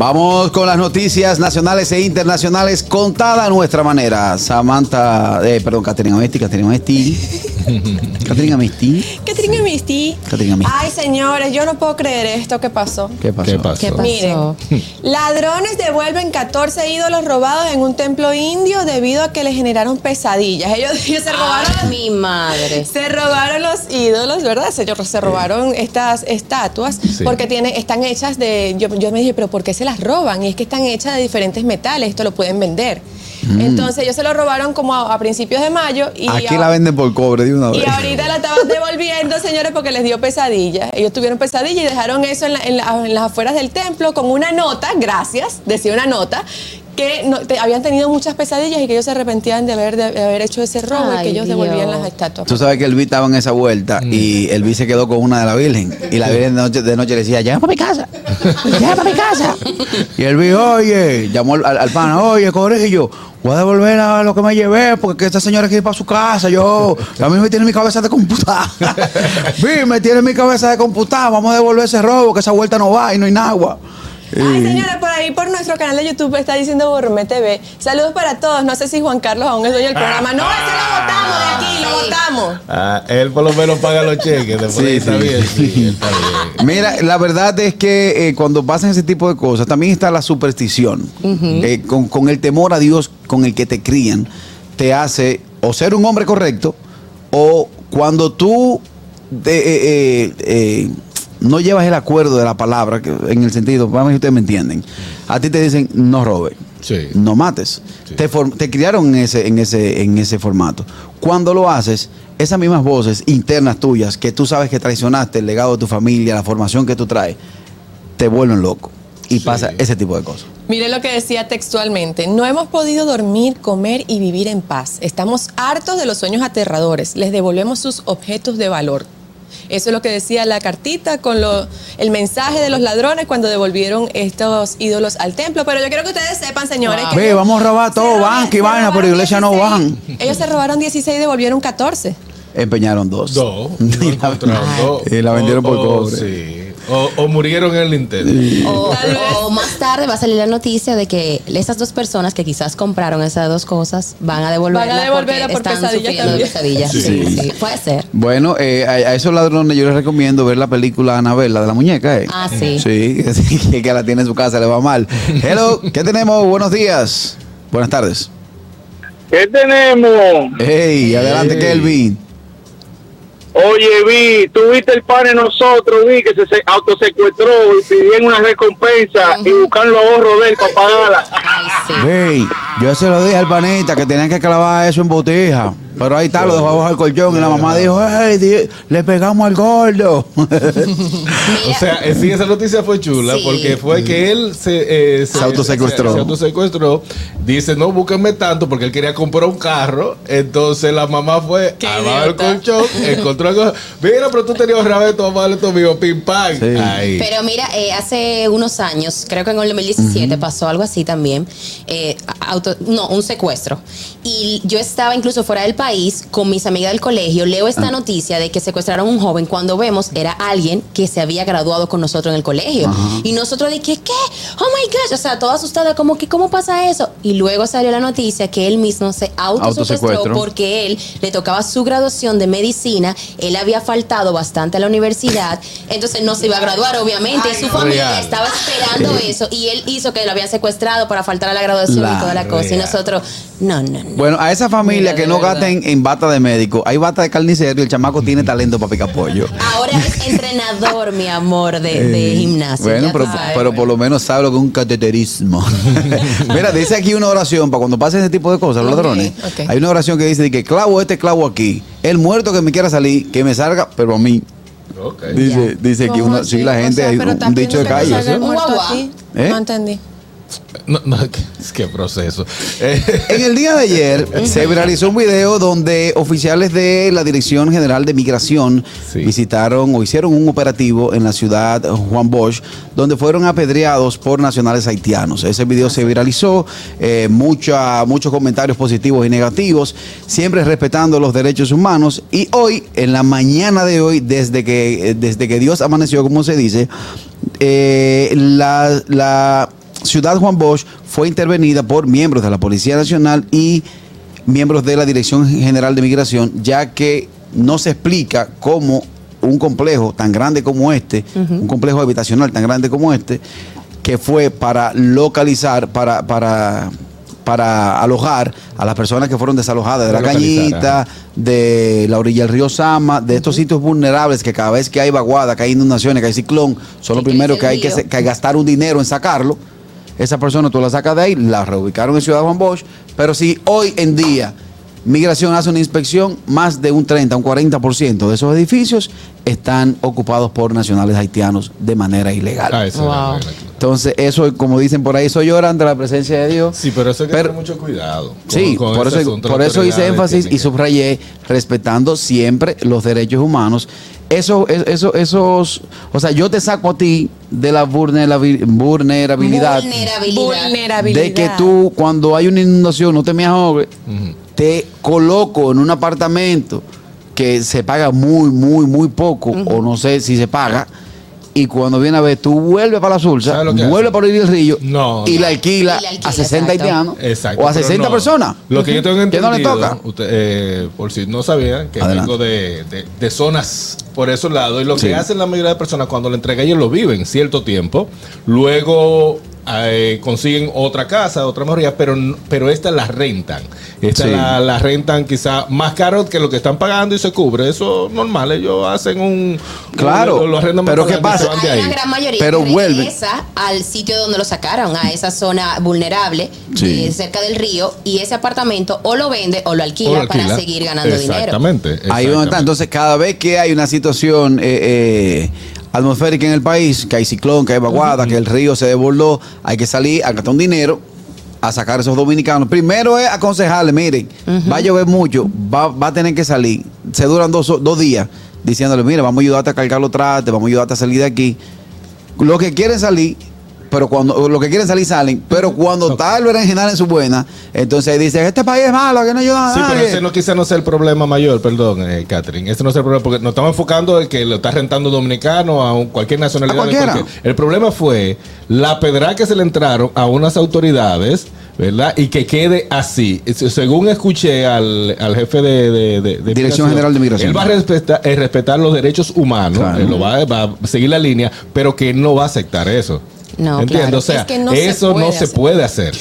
Vamos con las noticias nacionales e internacionales contadas a nuestra manera. Samantha, eh, perdón, Caterina Mesti, Caterina Mesti. Caterina Mesti. Catherine Misty. Catherine Misty. Ay, señores, yo no puedo creer esto que pasó. ¿Qué pasó? ¿Qué pasó? ¿Qué pasó? Miren, ladrones devuelven 14 ídolos robados en un templo indio debido a que le generaron pesadillas. Ellos, ellos se robaron. Ay, mi madre. Se robaron los ídolos, ¿verdad? Se, se robaron estas estatuas Sí. porque tiene, están hechas de. Yo, yo me dije, ¿pero por qué se las roban? Y es que están hechas de diferentes metales, esto lo pueden vender. Entonces, ellos se lo robaron como a, a principios de mayo. Y Aquí a- la venden por cobre de una vez. y ahorita la estaban devolviendo, señores, porque les dio pesadillas. Ellos tuvieron pesadillas y dejaron eso en, la- en la- en las afueras del templo con una nota, gracias, decía una nota, que no- te- habían tenido muchas pesadillas y que ellos se arrepentían de haber, de haber hecho ese robo y que ellos Dios. devolvían las estatuas. Tú sabes que Elvis estaba en esa vuelta y Elvis se quedó con una de la Virgen. Y la Virgen de noche, de noche le decía, llama para mi casa. Llama para mi casa. Y Elvis, oye, llamó al, al pana, oye, Corillo, voy a devolver a lo que me llevé porque esta señora quiere ir para su casa. Yo, a mí me tiene mi cabeza de computar. Vi, me tiene mi cabeza de computar. Vamos a devolver ese robo, que esa vuelta no va y no hay nada. Ay, señores, por ahí por nuestro canal de YouTube está diciendo Borromé TV. Saludos para todos. No sé si Juan Carlos aún es dueño del programa. No, ese lo votamos de aquí, lo votamos. Ah, él por lo menos paga los cheques. Después Sí, está sí. bien, sí, está bien. Mira, la verdad es que eh, cuando pasan ese tipo de cosas, también está la superstición. Eh, con, con el temor a Dios con el que te crían, te hace o ser un hombre correcto, o cuando tú de- eh, eh, eh, no llevas el acuerdo de la palabra, en el sentido, vamos a ver si ustedes me entienden. A ti te dicen, no robes, Sí. no mates. Sí. Te, te criaron en ese, en, ese, en ese formato. Cuando lo haces, esas mismas voces internas tuyas, que tú sabes que traicionaste el legado de tu familia, la formación que tú traes, te vuelven loco. Y Sí. pasa ese tipo de cosas. Mire lo que decía textualmente. No hemos podido dormir, comer y vivir en paz. Estamos hartos de los sueños aterradores. Les devolvemos sus objetos de valor. Eso es lo que decía la cartita con lo- el mensaje de los ladrones cuando devolvieron estos ídolos al templo. Pero yo quiero que ustedes sepan, señores, que Ve, ellos vamos a robar todo, y se vaina, pero iglesia no 16. van. Ellos se robaron 16 y devolvieron 14. Empeñaron dos. Dos. No encontraron dos. Y la vendieron por cobre. sí. O, o murieron en el intento. O, más tarde va a salir la noticia de que esas dos personas que quizás compraron esas dos cosas van a devolverla Van a devolverla porque por están sufriendo de pesadillas. Sí. Sí, sí, puede ser. Bueno, eh, a, a esos ladrones yo les recomiendo ver la película Anabel, la de la muñeca. eh. Ah, sí. Sí, que, que la tiene en su casa, le va mal. Hello, ¿qué tenemos? Buenos días. Buenas tardes. ¿Qué tenemos? Hey, adelante, Hey. Kelvin. Oye, vi, tuviste el pan en nosotros, vi que se, se autosecuestró y pidieron una recompensa y buscan los ahorros de él para pagarla. Ay, sí. Hey, yo se lo dije al panita que tenían que clavar eso en botija. Pero ahí está, lo dejó abajo del colchón y la mamá dijo, hey, di- le pegamos al gordo. O sea, eh, sí, esa noticia fue chula Sí. porque fue que él se, eh, Se autosecuestró. Se, autosecuestró. Dice, no, búsquenme tanto porque él quería comprar un carro. Entonces la mamá fue Qué abajo del idiota. colchón, encontró algo. Mira, pero tú tenías un rabeto, vamos a darle esto mío, pim pam. Sí. Ahí. Pero mira, eh, hace unos años, creo que en el 2017 pasó algo así también, eh, auto, no, un secuestro. Y yo estaba incluso fuera del país con mis amigas del colegio, leo esta Ah. noticia de que secuestraron a un joven, cuando vemos era alguien que se había graduado con nosotros en el colegio. Y nosotros de que, ¿qué? Oh my gosh, o sea, toda asustada, como que, ¿cómo pasa eso? Y luego salió la noticia que él mismo se autosecuestró Autosecuestro. porque él le tocaba su graduación de medicina, él había faltado bastante a la universidad, entonces no se iba a graduar, obviamente, y su familia real. estaba esperando eso, y él hizo que lo habían secuestrado para faltar a la graduación La y toda la cosa, y nosotros, no, no, no. Bueno, a esa familia Mira, que no verdad. gasten en bata de médico, hay bata de carnicero y el chamaco tiene talento para picar pollo. Ahora es entrenador, mi amor, de, de Eh, gimnasio. Bueno, pero, sabes. pero por lo menos sabe lo que es un cateterismo. Mira, dice aquí una oración para cuando pasen ese tipo de cosas, los Ok, ladrones. Hay una oración que dice de que clavo este clavo aquí. El muerto que me quiera salir, que me salga, pero a mí. Ok. Dice, dice aquí ¿Cómo una, sí, así? la O gente, sea, hay un, dicho de que calle. ¿Eh? No entendí. No, no, que proceso. En el día de ayer se viralizó un video donde oficiales de la Dirección General de Migración Sí. visitaron o hicieron un operativo en la ciudad Juan Bosch, donde fueron apedreados por nacionales haitianos. Ese video se viralizó, eh, mucha- muchos comentarios positivos y negativos, siempre respetando los derechos humanos. Y hoy, en la mañana de hoy, desde que, eh, desde que Dios amaneció, como se dice, eh, la, la ciudad Juan Bosch fue intervenida por miembros de la Policía Nacional y miembros de la Dirección General de Migración, ya que no se explica cómo un complejo tan grande como este, un complejo habitacional tan grande como este, que fue para localizar, para, para, para alojar a las personas que fueron desalojadas de la cañita, de la orilla del río Sama, de estos sitios vulnerables que cada vez que hay vaguada, que hay inundaciones, que hay ciclón, son los Que primeros que hay que gastar un dinero en sacarlo. Esa persona tú la sacas de ahí, la reubicaron en Ciudad Juan Bosch, pero si hoy en día Migración hace una inspección, más de un 30, un 40% de esos edificios están ocupados por nacionales haitianos de manera ilegal. ah, eso Wow. Entonces, eso, como dicen por ahí, eso llora ante la presencia de Dios. Sí, pero eso hay que Pero- tener mucho cuidado. con- Sí, con por eso, por eso hice énfasis y subrayé respetando siempre los derechos humanos. Eso, es- eso, esos, o sea, yo te saco a ti de la vulnerabil- vulnerabilidad, Vulnerabilidad. Vulnerabilidad. de que tú cuando hay una inundación no te me ahogues, te coloco en un apartamento que se paga muy, muy, muy poco, o no sé si se paga. Y cuando viene a ver, tú vuelves para la Sursa, ¿Sabes lo que vuelves para el río No, y no. la alquila Y la alquila, a 60 exacto. haitianos Exacto. o a pero 60 no. personas. Lo que yo tengo entendido, no le toca. usted, eh, por si no sabían, que Adelante. vengo de, de- de zonas por esos lados, y lo Sí. que hacen la mayoría de personas cuando le entregan, ellos lo viven cierto tiempo, luego eh, consiguen otra casa, otra mejoría, pero, pero esta la rentan. Esta Sí. la, la rentan quizá más caro que lo que están pagando y se cubre. Eso es normal, ellos hacen un... Claro, lo, lo pero ¿qué pasa? van de Hay ahí. una gran mayoría Pero que vuelve. regresa al sitio donde lo sacaron, a esa zona vulnerable, Sí. eh, cerca del río, y ese apartamento o lo vende o lo alquila, O lo alquila. para seguir ganando dinero. Exactamente. Ahí donde está. Entonces, cada vez que hay una situación eh, eh, atmosférica en el país, que hay ciclón, que hay vaguada, que el río se desbordó, hay que salir a gastar un dinero a sacar a esos dominicanos. Primero es aconsejarle, miren, va a llover mucho, va, va a tener que salir. Se duran dos, dos días diciéndole, mira, vamos a ayudarte a cargar los trastes, vamos a ayudarte a salir de aquí. Los que quieren salir, pero cuando los que quieren salir salen, pero cuando está el berenjenal en su buena, entonces dicen, este país es malo, que no ayuda a Sí, pero nadie. ese no quizá no sea el problema mayor, perdón, eh, Catherine. Ese no es el problema, porque nos estamos enfocando en que lo está rentando dominicano a un- cualquier nacionalidad. A cualquiera. cualquier- El problema fue la pedra que se le entraron a unas autoridades, ¿verdad? Y que quede así. Según escuché al, al jefe de, de- de- de Dirección General de Migración. Él va a respetar, eh, respetar los derechos humanos, Claro. él lo va, va a seguir la línea, pero que él no va a aceptar eso. No, ¿Entiendes? claro. O sea, Es que no se eso no se puede hacer.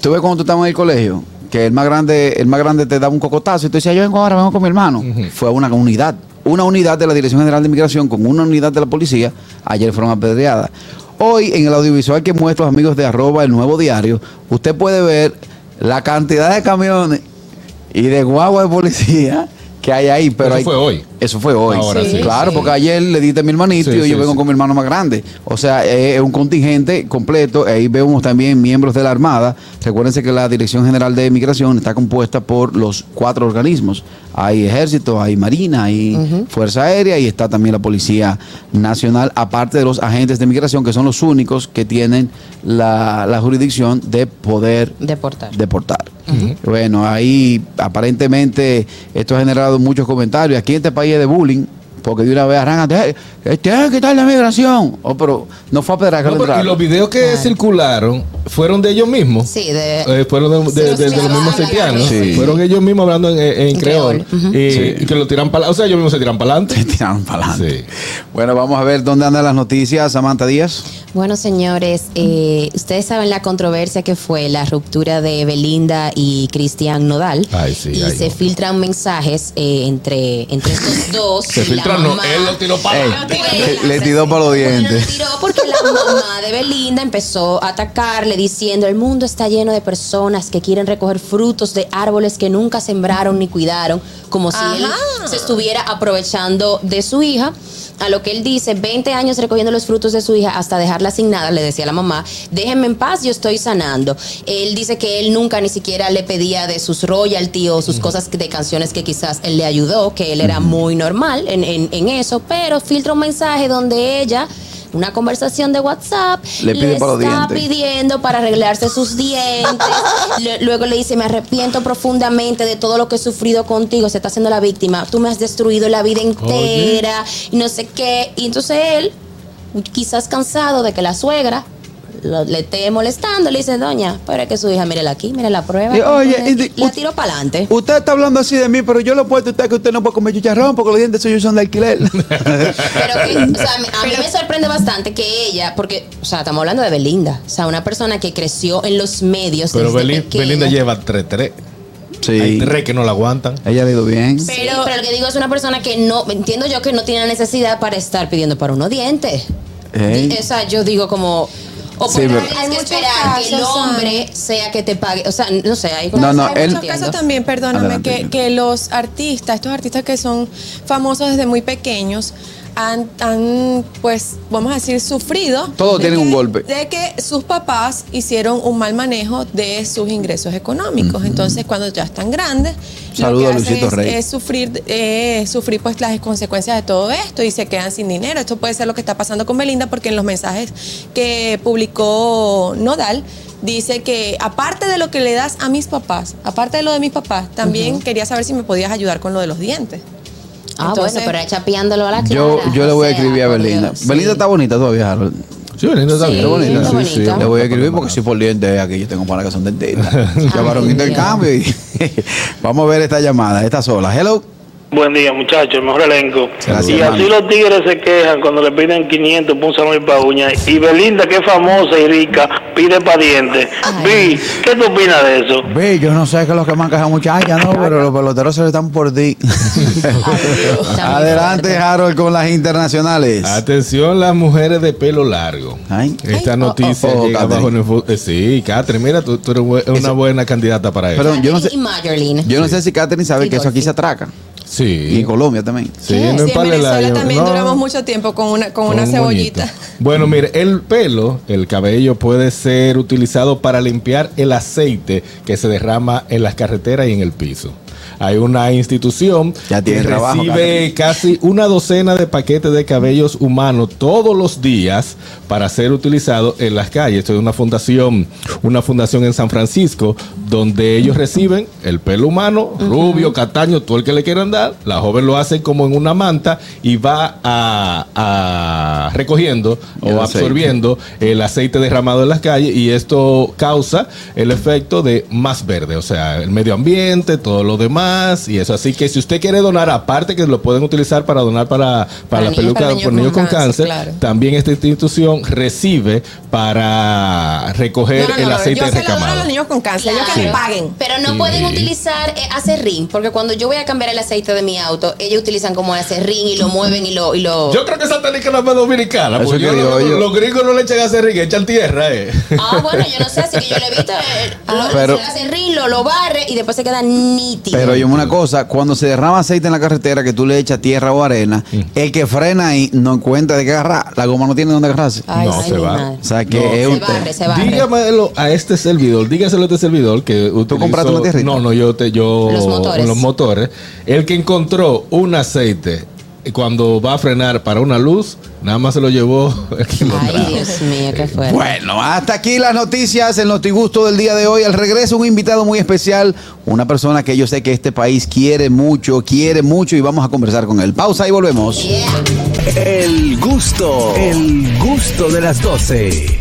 Tú ves cuando tú estabas en el colegio, que el más grande, el más grande te daba un cocotazo y tú decías, yo vengo ahora, vengo con mi hermano. Fue una unidad. Una unidad de la Dirección General de Migración con una unidad de la policía, ayer fueron apedreadas. Hoy, en el audiovisual que muestro amigos de arroba el nuevo diario, usted puede ver la cantidad de camiones y de guagua de policía que hay ahí. Pero Eso hay- fue hoy. Eso fue hoy. Ahora sí. Claro, Sí. porque ayer le diste a mi hermanito Sí, y yo vengo sí. con mi hermano más grande. O sea, es un contingente completo. Ahí vemos también miembros de la Armada. Recuérdense que la Dirección General de Migración está compuesta por los cuatro organismos. Hay ejército, hay marina, hay fuerza aérea y está también la Policía Nacional, aparte de los agentes de migración, que son los únicos que tienen la, la jurisdicción de poder Deportar. deportar. Bueno, ahí aparentemente esto ha generado muchos comentarios. Aquí en este país es de bullying, porque de una vez arrancan, "Eh, tienen que quitar la migración. Oh, pero no fue a pedrar que No, pero- y los videos que circularon fueron de ellos mismos. Sí, de- Eh, fueron de, de- Sí, de- los de los mismos haitianos. sí. Fueron ellos mismos hablando en, en En creol. creol. Ujú. y, Sí. y que lo tiran para O sea, ellos mismos se tiran para adelante. Se tiraron para adelante. Sí. Bueno, vamos a ver dónde andan las noticias, Samantha Díaz. Bueno, señores, eh, ustedes saben la controversia que fue la ruptura de Belinda y Cristian Nodal. Ay, sí, y ay, se no. filtran mensajes eh, entre, entre estos dos. Se filtran, no, él lo tiró para Ey, le- le tiró para los dientes. le tiró porque la mamá de Belinda empezó a atacarle diciendo el mundo está lleno de personas que quieren recoger frutos de árboles que nunca sembraron ni cuidaron, como si él se estuviera aprovechando de su hija. A lo que él dice, 20 años recogiendo los frutos de su hija hasta dejarla sin nada, le decía a la mamá, déjenme en paz, yo estoy sanando. Él dice que él nunca ni siquiera le pedía de sus royalty o sus cosas de canciones que quizás él le ayudó, que él era muy normal en, en- en eso, pero filtra un mensaje donde ella una conversación de WhatsApp, Le pide para los está dientes. pidiendo para arreglarse sus dientes. Le- Luego le dice, me arrepiento profundamente de todo lo que he sufrido contigo, se está haciendo la víctima, tú me has destruido la vida entera y no sé qué. Y entonces él, quizás cansado de que la suegra lo- le esté molestando, le dice, doña, pero es que su hija, mírela aquí, mire la prueba. Y, oye, la u- tiro para adelante. Usted está hablando así de mí, pero yo le puedo a usted que usted no puede comer chicharrón porque los dientes suyos son de alquiler. Pero que, o sea, a mí me sorprende bastante que ella, porque, o sea, estamos hablando de Belinda, o sea, una persona que creció en los medios. Pero desde Belin- pequeña. Belinda lleva 3-3. Hay sí. tres que no la aguantan. Ella ha ido bien. Pero, pero lo que digo es una persona que no, entiendo yo que no tiene necesidad para estar pidiendo para unos dientes. O sea, yo digo como... O Sí, por qué pero- tienes Hay que esperar que el hombre sea que te pague. O sea, no sé, hay No, no, Hay él- muchos casos también, perdóname, Adelante, que, que los artistas, estos artistas que son famosos desde muy pequeños, han, han, pues, vamos a decir, sufrido. Todos un que- golpe. De que sus papás hicieron un mal manejo de sus ingresos económicos. Entonces, cuando ya están grandes, Saludos lo que hacen es, Rey. es sufrir, eh, sufrir pues las consecuencias de todo esto y se quedan sin dinero. Esto puede ser lo que está pasando con Belinda porque en los mensajes que publicó Nodal dice que aparte de lo que le das a mis papás, aparte de lo de mis papás, también quería saber si me podías ayudar con lo de los dientes. Ah, Entonces- bueno, pero es chapeándolo a la clara. Yo, yo le voy a sea, escribir a Belinda. Dios, Belinda sí. está bonita todavía, Harold. Sí, Belinda está Sí, bien. Está bonita. está bonita. Le voy a escribir porque si por dientes aquí yo tengo para que son dentistas. Ya varonito el Dios. cambio. y- Vamos a ver esta llamada, esta sola. Hello. Buen día, muchachos, el mejor elenco. Gracias, y hermano. así los tigres se quejan cuando le piden 500 por un salón y pa' uñas. Y Belinda, que es famosa y rica, pide pa' dientes. Vi, ¿qué tú opinas de eso? Ve, yo no sé qué es lo que manca esa muchacha, ¿no? Pero los peloteros se le están por ti. Adelante. Harold, con las internacionales. Atención las mujeres de pelo largo. Ay. Esta Ay, noticia oh, oh, llega Catherine. bajo el eh, Sí, Catherine, mira, tú, tú eres una Eso- buena candidata para eso. Pero yo no sé, yo no sé si Katherine sabe Y que eso aquí se atraca. Y Sí. en Colombia también. Sí, Sí, en Venezuela también No. duramos mucho tiempo con una, con una cebollita. moñito. Bueno, mire, el pelo, el cabello puede ser utilizado para limpiar el aceite que se derrama en las carreteras y en el piso. Hay una institución Ya tiene que trabajo, recibe casi una docena de paquetes de cabellos humanos todos los días para ser utilizado en las calles. Esto es una fundación, una fundación en San Francisco donde ellos reciben el pelo humano, rubio, castaño, todo el que le quieran dar. La joven lo hace como en una manta y va a, a recogiendo El o aceite. absorbiendo el aceite derramado en las calles y esto causa el efecto de más verde, o sea, el medio ambiente, todo lo demás y eso. Así que si usted quiere donar, aparte que lo pueden utilizar para donar para, para, Para la niños- peluca para niños por niños con con cáncer, cáncer, claro. también esta institución recibe para recoger No, no, el no, aceite yo se lo doy a los niños con cáncer, ellos que Claro. me paguen. Pero no Sí. pueden utilizar eh, acerrín, porque cuando yo voy a cambiar el aceite de mi auto, ellos utilizan como acerrín y lo mueven y lo... Y lo... Yo creo que esa técnica no es más dominicana. Eso porque que yo lo- yo. los gringos no le echan acerrín, echan tierra, eh. Ah, bueno, yo no sé, así que yo le he visto, eh, lo, Pero- acerrín, lo, lo barre y después se queda nítido. Pero yo una cosa, cuando se derrama aceite en la carretera que tú le echas tierra o arena, el que frena ahí no encuentra de qué agarrar. La goma no tiene dónde agarrarse. Ay, no, se va. madre. O sea que No, es se un barre, se barre. Dígamelo a este servidor, dígaselo a este servidor que utilizó- compraste una tierrita? No, no, yo te yo Los motores. los motores. El que encontró un aceite cuando va a frenar para una luz, nada más se lo llevó el que lo Ay. Dios mío, qué fuerte. Bueno, hasta aquí las noticias, el notigusto del día de hoy. Al regreso, un invitado muy especial, una persona que yo sé que este país quiere mucho, quiere mucho y vamos a conversar con él. Pausa y volvemos. Yeah. El gusto, el gusto de las 12.